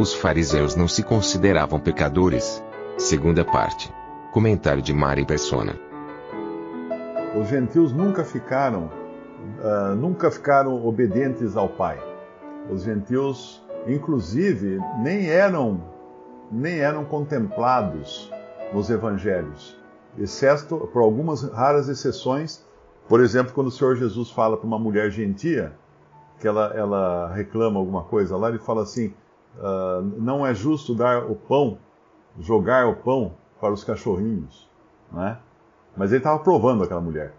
Os fariseus não se consideravam pecadores. Segunda parte. Comentário de Mari Persona. Os gentios nunca ficaram, uh, nunca ficaram obedientes ao Pai. Os gentios, inclusive, nem eram, nem eram contemplados nos evangelhos, exceto por algumas raras exceções. Por exemplo, quando o Senhor Jesus fala para uma mulher gentia, que ela, ela reclama alguma coisa lá, ele fala assim: uh, não é justo dar o pão, jogar o pão para os cachorrinhos, né? Mas ele estava provando aquela mulher,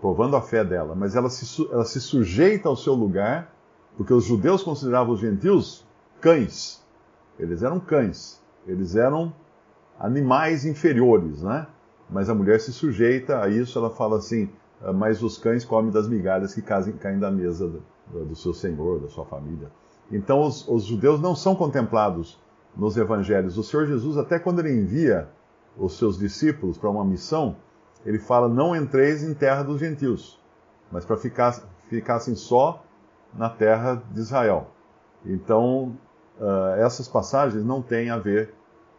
provando a fé dela. Mas ela se, ela se sujeita ao seu lugar, porque os judeus consideravam os gentios cães. Eles eram cães. Eles eram animais inferiores, né? Mas a mulher se sujeita a isso. Ela fala assim: ah, mas os cães comem das migalhas que caem da mesa do seu senhor, da sua família. Então os, os judeus não são contemplados nos evangelhos. O Senhor Jesus, até quando ele envia os seus discípulos para uma missão, ele fala: Não entreis em terra dos gentios, mas para ficar, ficassem só na terra de Israel. Então, uh, essas passagens não têm a ver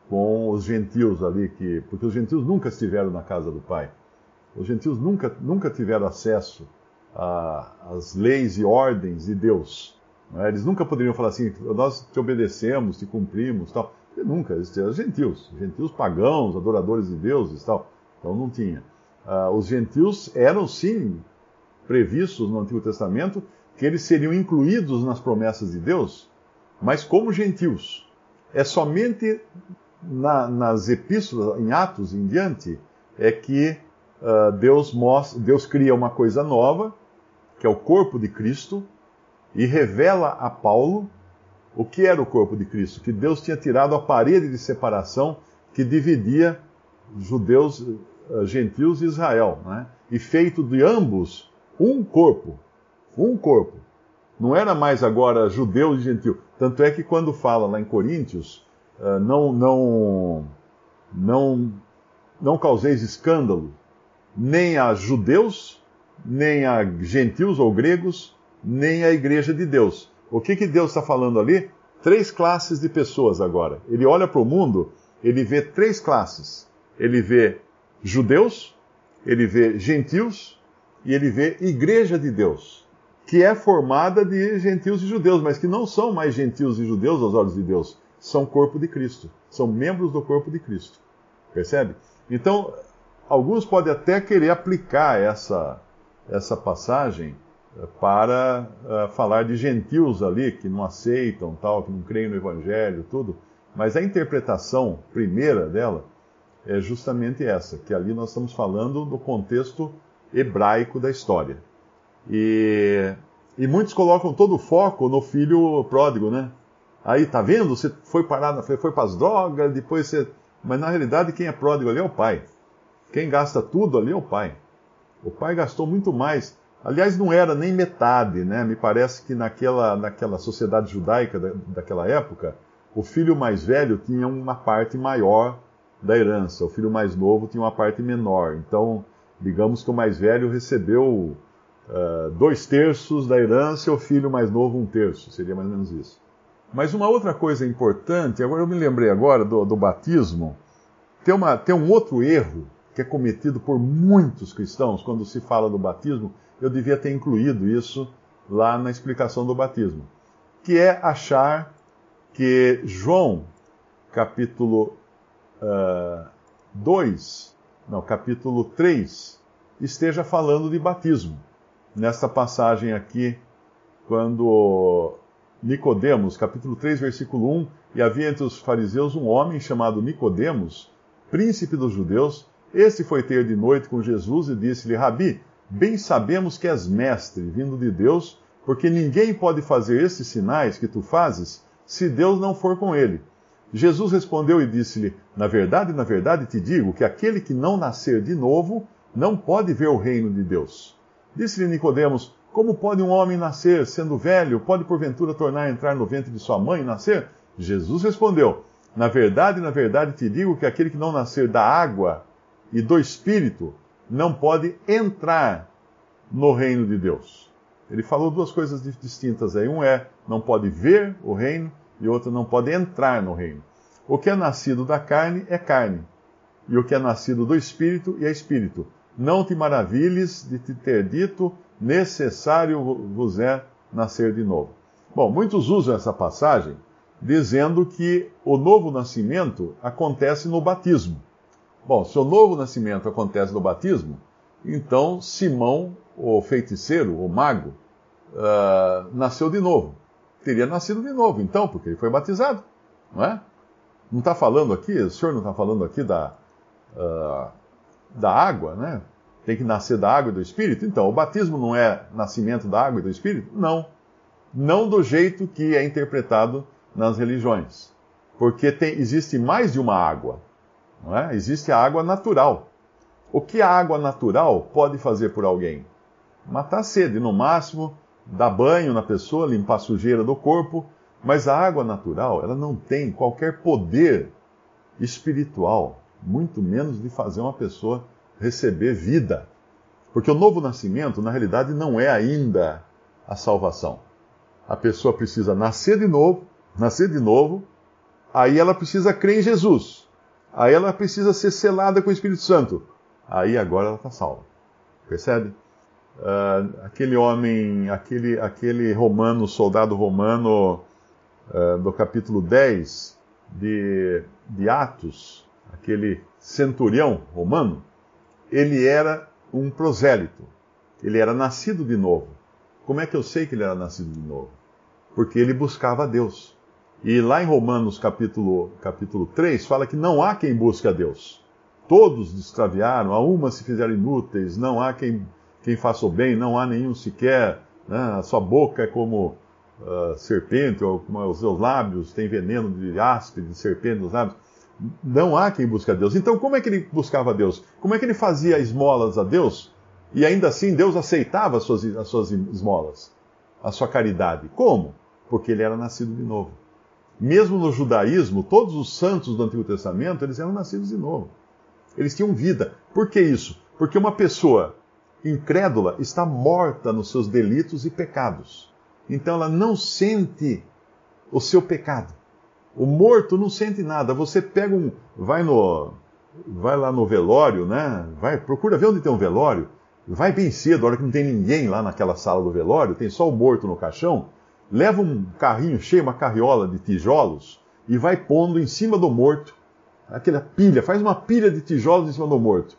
com os gentios ali, que, porque os gentios nunca estiveram na casa do Pai. Os gentios nunca, nunca tiveram acesso às leis e ordens de Deus. É? Eles nunca poderiam falar assim, nós te obedecemos, te cumprimos, tal. nunca, eles eram gentios, gentios pagãos, adoradores de deuses, tal. Então não tinha uh, os gentios eram sim previstos no Antigo Testamento que eles seriam incluídos nas promessas de Deus, mas como gentios. É somente na, nas epístolas, em Atos em diante, é que uh, Deus, mostra, Deus cria uma coisa nova, que é o corpo de Cristo, e revela a Paulo o que era o corpo de Cristo, que Deus tinha tirado a parede de separação que dividia judeus eh, gentios e Israel, né? e feito de ambos um corpo, um corpo. Não era mais agora judeu e gentil. Tanto é que quando fala lá em Coríntios, uh, não, não, não, não causeis escândalo nem a judeus, nem a gentios ou gregos, nem a igreja de Deus. O que, que Deus está falando ali? Três classes de pessoas agora. Ele olha para o mundo, ele vê três classes. Ele vê judeus, ele vê gentios e ele vê igreja de Deus, que é formada de gentios e judeus, mas que não são mais gentios e judeus aos olhos de Deus, são corpo de Cristo, são membros do corpo de Cristo. Percebe? Então, alguns podem até querer aplicar essa, essa passagem para uh, falar de gentios ali que não aceitam, tal, que não creem no evangelho, tudo, mas a interpretação primeira dela é justamente essa, que ali nós estamos falando do contexto hebraico da história. E, e muitos colocam todo o foco no filho pródigo, né? Aí, tá vendo? Você foi parar, foi, foi para as drogas, depois você. Mas na realidade, quem é pródigo ali é o pai. Quem gasta tudo ali é o pai. O pai gastou muito mais. Aliás, não era nem metade, né? Me parece que naquela, naquela sociedade judaica da, daquela época, o filho mais velho tinha uma parte maior da herança. O filho mais novo tinha uma parte menor. Então, digamos que o mais velho recebeu uh, dois terços da herança e o filho mais novo um terço. Seria mais ou menos isso. Mas uma outra coisa importante, agora eu me lembrei agora do, do batismo, tem, uma, tem um outro erro que é cometido por muitos cristãos quando se fala do batismo. Eu devia ter incluído isso lá na explicação do batismo, que é achar que João, capítulo 2, uh, não, capítulo 3, esteja falando de batismo. Nesta passagem aqui, quando Nicodemos, capítulo 3, versículo 1, e havia entre os fariseus um homem chamado Nicodemos, príncipe dos judeus, este foi ter de noite com Jesus e disse-lhe: Rabi, bem sabemos que és mestre, vindo de Deus, porque ninguém pode fazer esses sinais que tu fazes se Deus não for com ele. Jesus respondeu e disse-lhe: Na verdade, na verdade te digo que aquele que não nascer de novo não pode ver o reino de Deus. Disse-lhe Nicodemos: Como pode um homem nascer sendo velho? Pode porventura tornar a entrar no ventre de sua mãe e nascer? Jesus respondeu: Na verdade, na verdade te digo que aquele que não nascer da água e do espírito não pode entrar no reino de Deus. Ele falou duas coisas distintas aí. Um é não pode ver o reino e outro não pode entrar no reino. O que é nascido da carne é carne, e o que é nascido do espírito é espírito. Não te maravilhes de te ter dito, necessário vos é nascer de novo. Bom, muitos usam essa passagem dizendo que o novo nascimento acontece no batismo. Bom, se o novo nascimento acontece no batismo, então Simão, o feiticeiro, o mago, uh, nasceu de novo teria nascido de novo, então, porque ele foi batizado, não é? Não está falando aqui, o senhor não está falando aqui da, uh, da água, né? Tem que nascer da água e do Espírito? Então, o batismo não é nascimento da água e do Espírito? Não. Não do jeito que é interpretado nas religiões. Porque tem, existe mais de uma água. É? Existe a água natural. O que a água natural pode fazer por alguém? Matar a sede, no máximo, dar banho na pessoa, limpar a sujeira do corpo, mas a água natural, ela não tem qualquer poder espiritual, muito menos de fazer uma pessoa receber vida. Porque o novo nascimento, na realidade, não é ainda a salvação. A pessoa precisa nascer de novo, nascer de novo, aí ela precisa crer em Jesus. Aí ela precisa ser selada com o Espírito Santo. Aí agora ela está salva. Percebe? uh, aquele homem, aquele, aquele romano, soldado romano uh, do capítulo 10 de, de Atos, aquele centurião romano, ele era um prosélito. Ele era nascido de novo. Como é que eu sei que ele era nascido de novo? Porque ele buscava a Deus. E lá em Romanos capítulo, capítulo 3 fala que não há quem busque a Deus. Todos extraviaram, a uma se fizeram inúteis, não há quem quem faça o bem, não há nenhum sequer, né? a sua boca é como uh, serpente, ou os seus lábios têm veneno de áspide, de serpente nos lábios. Não há quem busque a Deus. Então, como é que ele buscava a Deus? Como é que ele fazia esmolas a Deus? E ainda assim Deus aceitava as suas, as suas esmolas, a sua caridade. Como? Porque ele era nascido de novo. Mesmo no judaísmo, todos os santos do Antigo Testamento, eles eram nascidos de novo. Eles tinham vida. Por que isso? Porque uma pessoa incrédula está morta nos seus delitos e pecados. Então ela não sente o seu pecado. O morto não sente nada. Você pega um, vai no, vai lá no velório, né? Vai, procura ver onde tem um velório. Vai bem cedo, a hora que não tem ninguém lá naquela sala do velório, tem só o morto no caixão. Leva um carrinho cheio, uma carriola de tijolos e vai pondo em cima do morto aquela pilha, faz uma pilha de tijolos em cima do morto.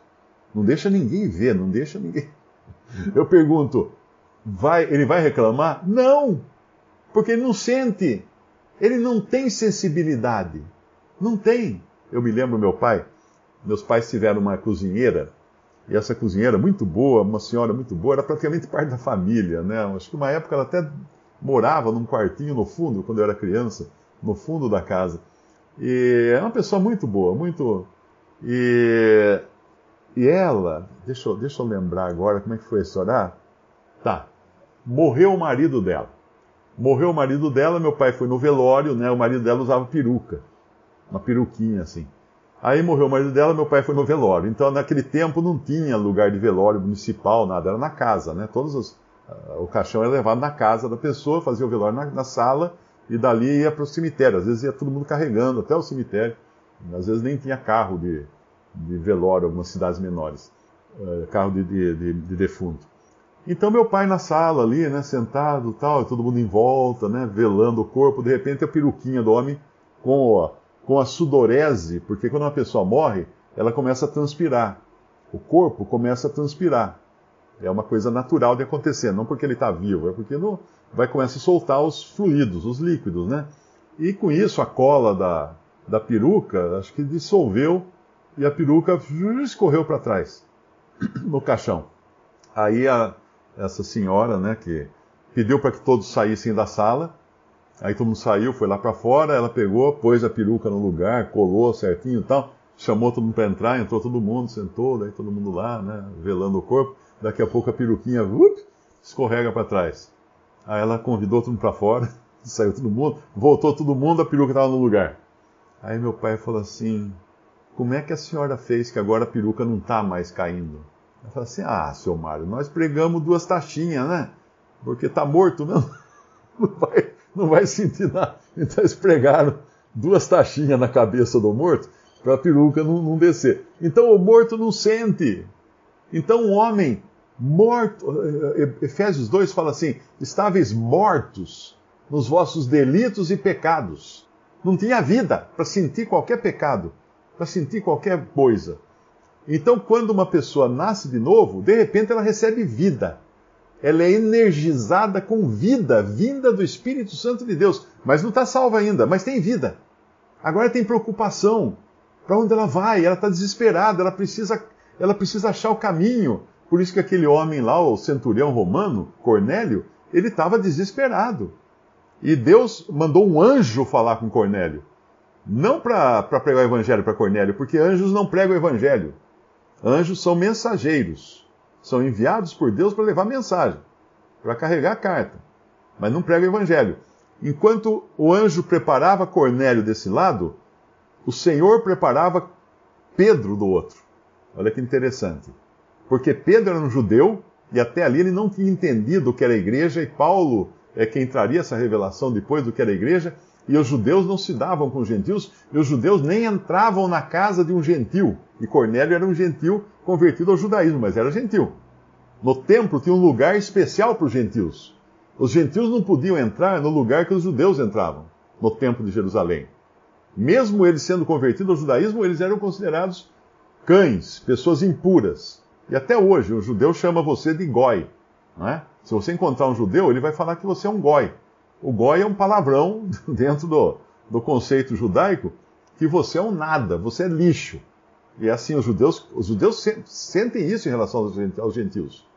Não deixa ninguém ver, não deixa ninguém. Eu pergunto, vai, ele vai reclamar? Não! Porque ele não sente. Ele não tem sensibilidade. Não tem. Eu me lembro meu pai, meus pais tiveram uma cozinheira, e essa cozinheira muito boa, uma senhora muito boa, era praticamente parte da família, né? Acho que uma época ela até morava num quartinho no fundo, quando eu era criança, no fundo da casa. E é uma pessoa muito boa, muito. E e ela, deixa eu, deixa eu lembrar agora como é que foi esse orar. Tá. Morreu o marido dela. Morreu o marido dela, meu pai foi no velório, né? O marido dela usava peruca. Uma peruquinha assim. Aí morreu o marido dela, meu pai foi no velório. Então, naquele tempo não tinha lugar de velório municipal, nada, era na casa, né? Todos os, o caixão era levado na casa da pessoa, fazia o velório na, na sala e dali ia para o cemitério. Às vezes ia todo mundo carregando até o cemitério. Às vezes nem tinha carro de, de velório, algumas cidades menores, uh, carro de, de, de, de, defunto. Então meu pai na sala ali, né, sentado tal, todo mundo em volta, né, velando o corpo, de repente a peruquinha do homem com, com a sudorese, porque quando uma pessoa morre, ela começa a transpirar. O corpo começa a transpirar. É uma coisa natural de acontecer, não porque ele está vivo, é porque não, vai começar a soltar os fluidos, os líquidos, né? E com isso a cola da, da peruca, acho que dissolveu e a peruca escorreu para trás, no caixão. Aí a, essa senhora, né, que pediu para que todos saíssem da sala. Aí todo mundo saiu, foi lá para fora, ela pegou, pôs a peruca no lugar, colou certinho e tal, chamou todo mundo para entrar, entrou todo mundo, sentou, daí todo mundo lá, né, velando o corpo. Daqui a pouco a peruquinha up, escorrega para trás. Aí ela convidou todo mundo para fora, saiu todo mundo, voltou todo mundo, a peruca estava no lugar. Aí meu pai falou assim: Como é que a senhora fez que agora a peruca não está mais caindo? Eu falei assim: Ah, seu Mário, nós pregamos duas taxinhas, né? Porque está morto mesmo. Não vai, não vai sentir nada. Então eles pregaram duas taxinhas na cabeça do morto para a peruca não, não descer. Então o morto não sente. Então o homem morto, Efésios 2 fala assim: estáveis mortos nos vossos delitos e pecados. Não tinha vida para sentir qualquer pecado, para sentir qualquer coisa. Então, quando uma pessoa nasce de novo, de repente ela recebe vida. Ela é energizada com vida, vinda do Espírito Santo de Deus. Mas não está salva ainda, mas tem vida. Agora tem preocupação. Para onde ela vai? Ela está desesperada, ela precisa, ela precisa achar o caminho. Por isso que aquele homem lá, o centurião romano, Cornélio, ele estava desesperado. E Deus mandou um anjo falar com Cornélio. Não para pregar o evangelho para Cornélio, porque anjos não pregam o evangelho. Anjos são mensageiros. São enviados por Deus para levar mensagem, para carregar a carta. Mas não pregam o evangelho. Enquanto o anjo preparava Cornélio desse lado, o Senhor preparava Pedro do outro. Olha que interessante. Porque Pedro era um judeu e até ali ele não tinha entendido o que era a igreja, e Paulo é quem traria essa revelação depois do que era a igreja, e os judeus não se davam com os gentios, e os judeus nem entravam na casa de um gentil. E Cornélio era um gentil convertido ao judaísmo, mas era gentil. No templo tinha um lugar especial para os gentios. Os gentios não podiam entrar no lugar que os judeus entravam, no templo de Jerusalém. Mesmo eles sendo convertidos ao judaísmo, eles eram considerados cães, pessoas impuras. E até hoje, o judeu chama você de goi. Não é? Se você encontrar um judeu, ele vai falar que você é um goi. O goi é um palavrão dentro do, do conceito judaico que você é um nada, você é lixo. E assim, os judeus, os judeus sentem isso em relação aos gentios.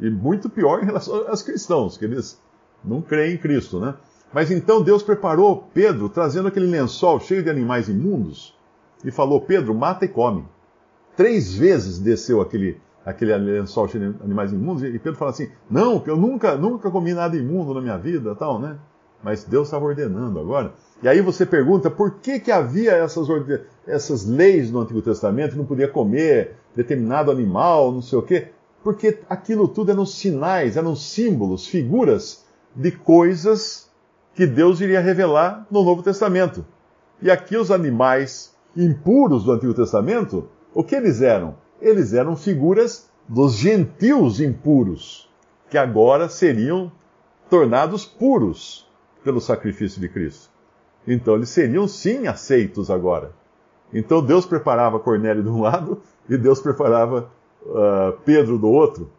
E muito pior em relação aos cristãos, que eles não creem em Cristo, né? Mas então Deus preparou Pedro, trazendo aquele lençol cheio de animais imundos, e falou: Pedro, mata e come. Três vezes desceu aquele, aquele lençol de animais imundos, e Pedro fala assim: Não, eu nunca, nunca comi nada imundo na minha vida, tal, né? Mas Deus estava ordenando agora. E aí você pergunta por que, que havia essas, essas leis no Antigo Testamento, não podia comer determinado animal, não sei o quê. Porque aquilo tudo eram sinais, eram símbolos, figuras de coisas que Deus iria revelar no Novo Testamento. E aqui os animais impuros do Antigo Testamento, o que eles eram? Eles eram figuras dos gentios impuros, que agora seriam tornados puros pelo sacrifício de Cristo. Então eles seriam sim aceitos agora. Então Deus preparava Cornélio de um lado e Deus preparava uh, Pedro do outro,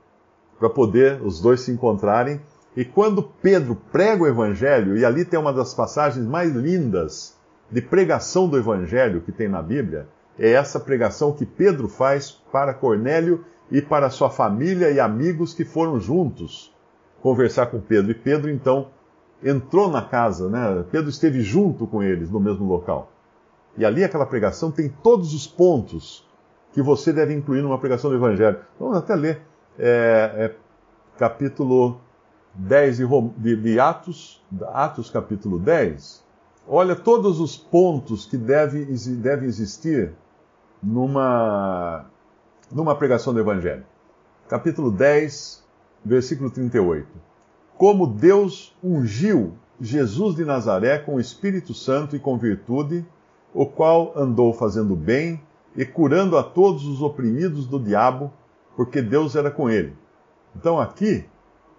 para poder os dois se encontrarem. E quando Pedro prega o Evangelho, e ali tem uma das passagens mais lindas de pregação do Evangelho que tem na Bíblia, é essa pregação que Pedro faz para Cornélio e para sua família e amigos que foram juntos conversar com Pedro. E Pedro então entrou na casa, né? Pedro esteve junto com eles no mesmo local. E ali aquela pregação tem todos os pontos que você deve incluir numa pregação do Evangelho. Vamos até ler. É, é, capítulo 10 de, de, de, Atos, Atos capítulo 10. Olha todos os pontos que devem deve existir numa, numa pregação do Evangelho. Capítulo 10, versículo 38 como Deus ungiu Jesus de Nazaré com o Espírito Santo e com virtude, o qual andou fazendo bem e curando a todos os oprimidos do diabo, porque Deus era com ele. Então aqui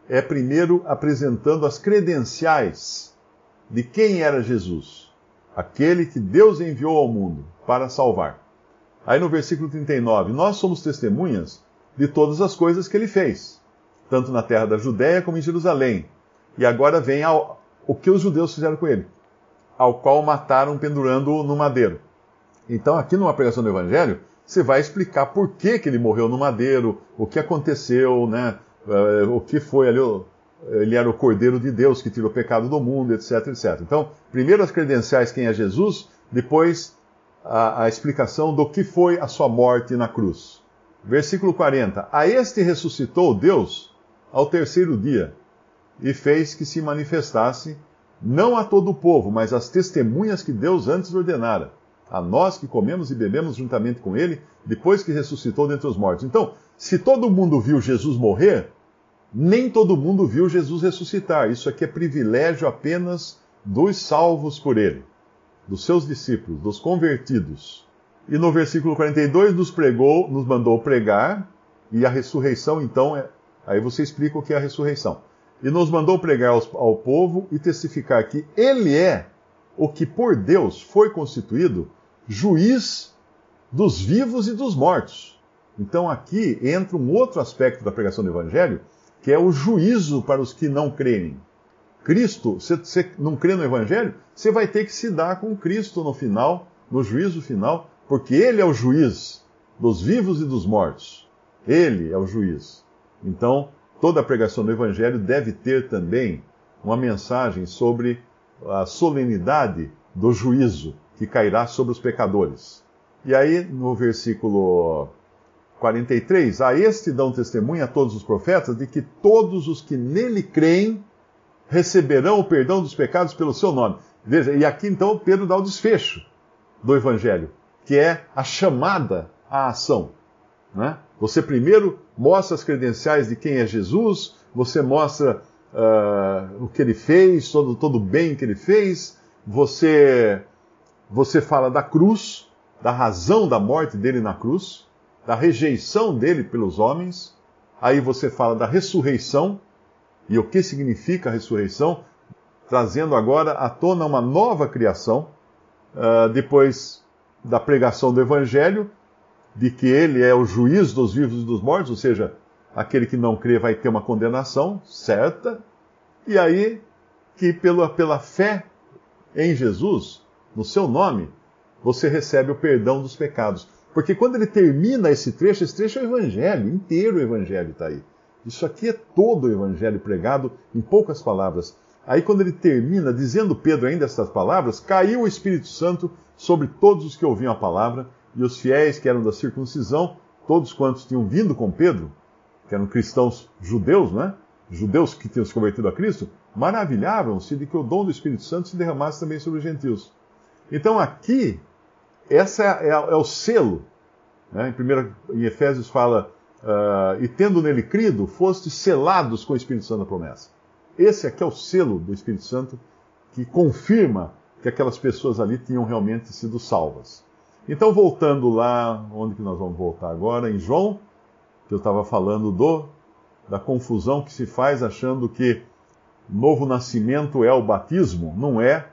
é primeiro apresentando as credenciais de quem era Jesus, aquele que Deus enviou ao mundo para salvar. Aí no versículo 39, nós somos testemunhas de todas as coisas que ele fez tanto na terra da Judéia como em Jerusalém. E agora vem ao, o que os judeus fizeram com ele, ao qual mataram pendurando-o no madeiro. Então, aqui numa pregação do Evangelho, você vai explicar por que, que ele morreu no madeiro, o que aconteceu, né? Uh, o que foi ali, ele era o Cordeiro de Deus que tirou o pecado do mundo, etc, etc. Então, primeiro as credenciais quem é Jesus, depois a, a explicação do que foi a sua morte na cruz. Versículo 40. A este ressuscitou Deus ao terceiro dia e fez que se manifestasse não a todo o povo, mas às testemunhas que Deus antes ordenara, a nós que comemos e bebemos juntamente com ele, depois que ressuscitou dentre os mortos. Então, se todo mundo viu Jesus morrer, nem todo mundo viu Jesus ressuscitar. Isso aqui é privilégio apenas dos salvos por ele, dos seus discípulos, dos convertidos. E no versículo 42 nos pregou, nos mandou pregar, e a ressurreição, então, é... aí você explica o que é a ressurreição. E nos mandou pregar aos, ao povo e testificar que ele é o que por Deus foi constituído juiz dos vivos e dos mortos. Então aqui entra um outro aspecto da pregação do Evangelho, que é o juízo para os que não creem. Cristo, se você não crê no Evangelho, você vai ter que se dar com Cristo no final, no juízo final, porque Ele é o juiz dos vivos e dos mortos. Ele é o juiz. Então, toda a pregação do Evangelho deve ter também uma mensagem sobre a solenidade do juízo que cairá sobre os pecadores. E aí, no versículo 43, a este dão testemunha a todos os profetas de que todos os que nele creem receberão o perdão dos pecados pelo seu nome. Veja, e aqui então Pedro dá o desfecho do evangelho que é a chamada à ação. Né? Você primeiro mostra as credenciais de quem é Jesus, você mostra uh, o que ele fez, todo, todo o bem que ele fez, você, você fala da cruz, da razão da morte dele na cruz, da rejeição dele pelos homens, aí você fala da ressurreição e o que significa a ressurreição, trazendo agora à tona uma nova criação. Uh, depois da pregação do Evangelho, de que ele é o juiz dos vivos e dos mortos, ou seja, aquele que não crê vai ter uma condenação certa, e aí que pela, pela fé em Jesus, no seu nome, você recebe o perdão dos pecados. Porque quando ele termina esse trecho, esse trecho é o Evangelho, inteiro o Evangelho está aí. Isso aqui é todo o Evangelho pregado em poucas palavras. Aí, quando ele termina dizendo Pedro ainda estas palavras, caiu o Espírito Santo sobre todos os que ouviam a palavra, e os fiéis que eram da circuncisão, todos quantos tinham vindo com Pedro, que eram cristãos judeus, né? Judeus que tinham se convertido a Cristo, maravilhavam-se de que o dom do Espírito Santo se derramasse também sobre os gentios. Então aqui, essa é, é, é o selo. Né? Em, primeiro, em Efésios fala, uh, e tendo nele crido, foste selados com o Espírito Santo da promessa. Esse aqui é o selo do Espírito Santo que confirma que aquelas pessoas ali tinham realmente sido salvas. Então, voltando lá, onde que nós vamos voltar agora? Em João, que eu estava falando do da confusão que se faz achando que novo nascimento é o batismo. Não é,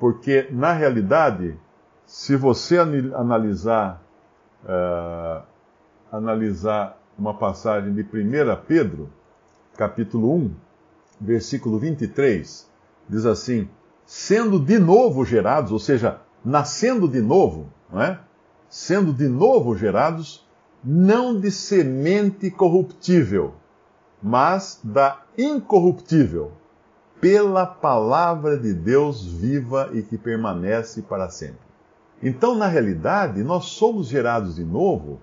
porque na realidade, se você analisar, uh, analisar uma passagem de 1 Pedro, capítulo 1, versículo 23, diz assim: sendo de novo gerados, ou seja, nascendo de novo, não é? Sendo de novo gerados, não de semente corruptível, mas da incorruptível, pela palavra de Deus viva e que permanece para sempre. Então, na realidade, nós somos gerados de novo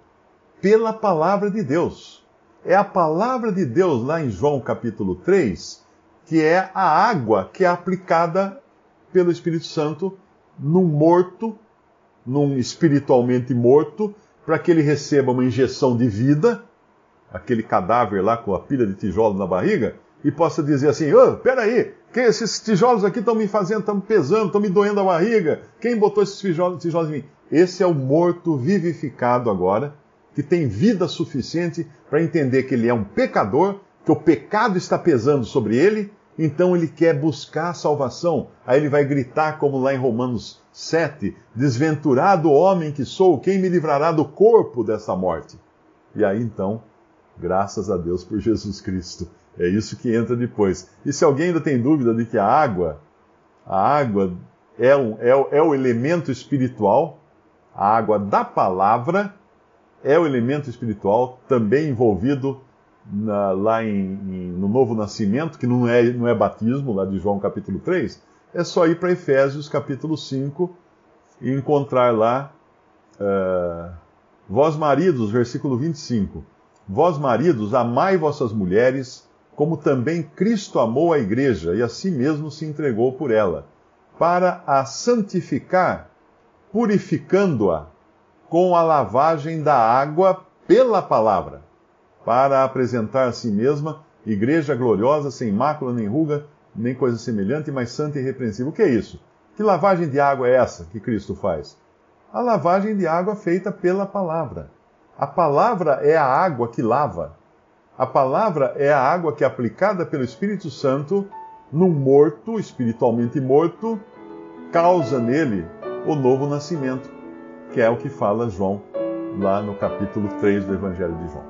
pela palavra de Deus. É a palavra de Deus, lá em João capítulo 3, que é a água que é aplicada pelo Espírito Santo num morto, num espiritualmente morto, para que ele receba uma injeção de vida, aquele cadáver lá com a pilha de tijolos na barriga, e possa dizer assim: oh, peraí, que esses tijolos aqui estão me fazendo, estão me pesando, estão me doendo a barriga. Quem botou esses tijolos, tijolos em mim? Esse é o morto vivificado agora, que tem vida suficiente para entender que ele é um pecador, que o pecado está pesando sobre ele então ele quer buscar a salvação. Aí ele vai gritar, como lá em Romanos 7, Desventurado homem que sou, quem me livrará do corpo dessa morte? E aí então, graças a Deus por Jesus Cristo. É isso que entra depois. E se alguém ainda tem dúvida de que a água, a água é, um, é, é o elemento espiritual, a água da palavra é o elemento espiritual também envolvido na, lá em, em, no Novo Nascimento, que não é, não é batismo, lá de João capítulo 3, é só ir para Efésios capítulo 5 e encontrar lá, uh, vós maridos, versículo 25, vós maridos, amai vossas mulheres, como também Cristo amou a igreja e a si mesmo se entregou por ela, para a santificar, purificando-a com a lavagem da água pela palavra para apresentar a si mesma igreja gloriosa, sem mácula, nem ruga, nem coisa semelhante, mas santa e irrepreensível. O que é isso? Que lavagem de água é essa que Cristo faz? A lavagem de água feita pela palavra. A palavra é a água que lava. A palavra é a água que, aplicada pelo Espírito Santo, num morto, espiritualmente morto, causa nele o novo nascimento, que é o que fala João lá no capítulo 3 do Evangelho de João.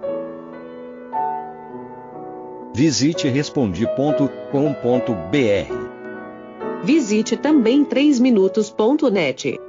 Visite respondi.com.br. Visite também 3minutos.net.